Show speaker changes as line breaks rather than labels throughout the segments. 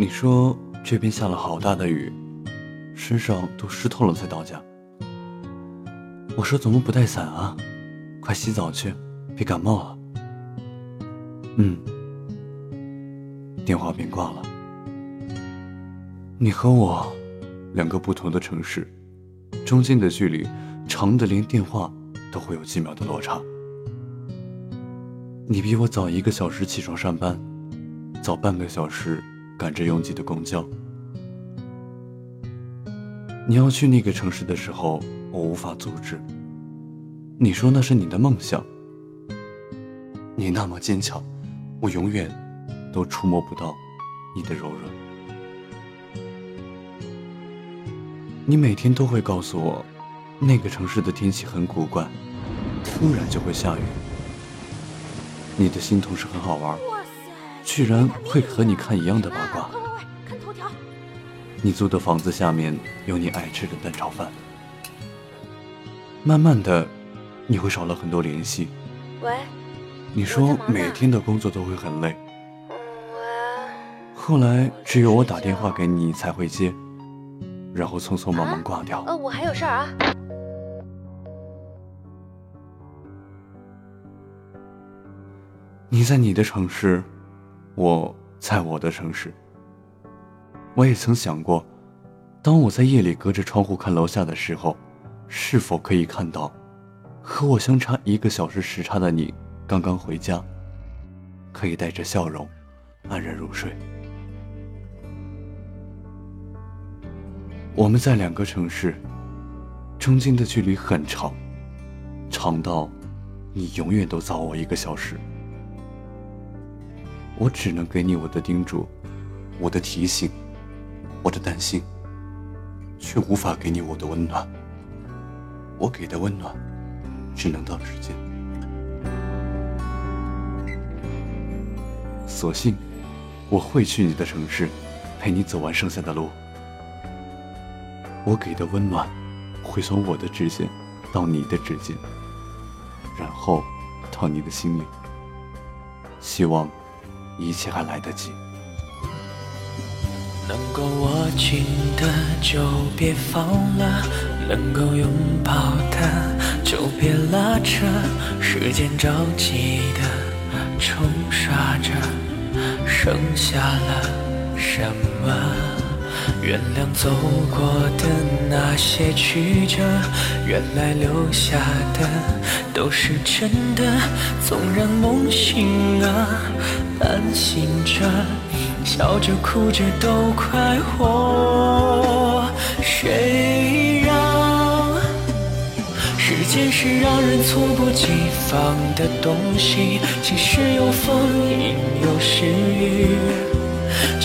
你说这边下了好大的雨，身上都湿透了才到家。我说怎么不带伞啊？快洗澡去，别感冒了。嗯，电话便挂了。你和我，两个不同的城市，中间的距离长的连电话都会有几秒的落差。你比我早一个小时起床上班，早半个小时赶着拥挤的公交。你要去那个城市的时候，我无法阻止。你说那是你的梦想，你那么坚强，我永远都触摸不到你的柔软。你每天都会告诉我，那个城市的天气很古怪，突然就会下雨。你的新同事很好玩，居然会和你看一样的八卦。看头条。你租的房子下面有你爱吃的蛋炒饭。慢慢的，你会少了很多联系。
喂。
你说每天的工作都会很累。
喂。
后来只有我打电话给你才会接。然后匆匆忙忙挂掉。
呃，我还有事儿啊。
你在你的城市，我在我的城市。我也曾想过，当我在夜里隔着窗户看楼下的时候，是否可以看到和我相差一个小时时差的你刚刚回家，可以带着笑容安然入睡。我们在两个城市，中间的距离很长，长到你永远都早我一个小时。我只能给你我的叮嘱，我的提醒，我的担心，却无法给你我的温暖。我给的温暖，只能到指尖。索性，我会去你的城市，陪你走完剩下的路。我给的温暖，会从我的指尖到你的指尖，然后到你的心里。希望一切还来得及。
能够握紧的就别放了，能够拥抱的就别拉扯。时间着急的冲刷着，剩下了什么？原谅走过的那些曲折，原来留下的都是真的。纵然梦醒啊，半醒着，笑着哭着都快活。谁让时间是让人猝不及防的东西？晴时有风，阴有时雨。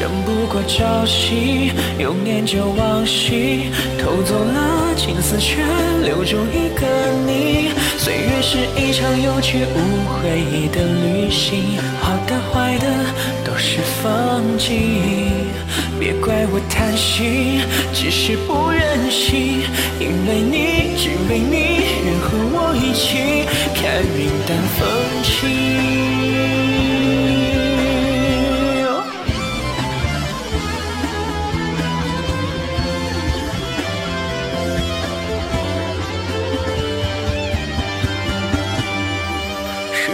争不过朝夕，又念着往昔，偷走了青丝，却留住一个你。岁月是一场有去无回的旅行，好的坏的都是风景。别怪我贪心，只是不忍心，因为你，只为你，愿和我一起看云淡风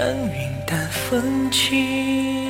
看云淡风轻。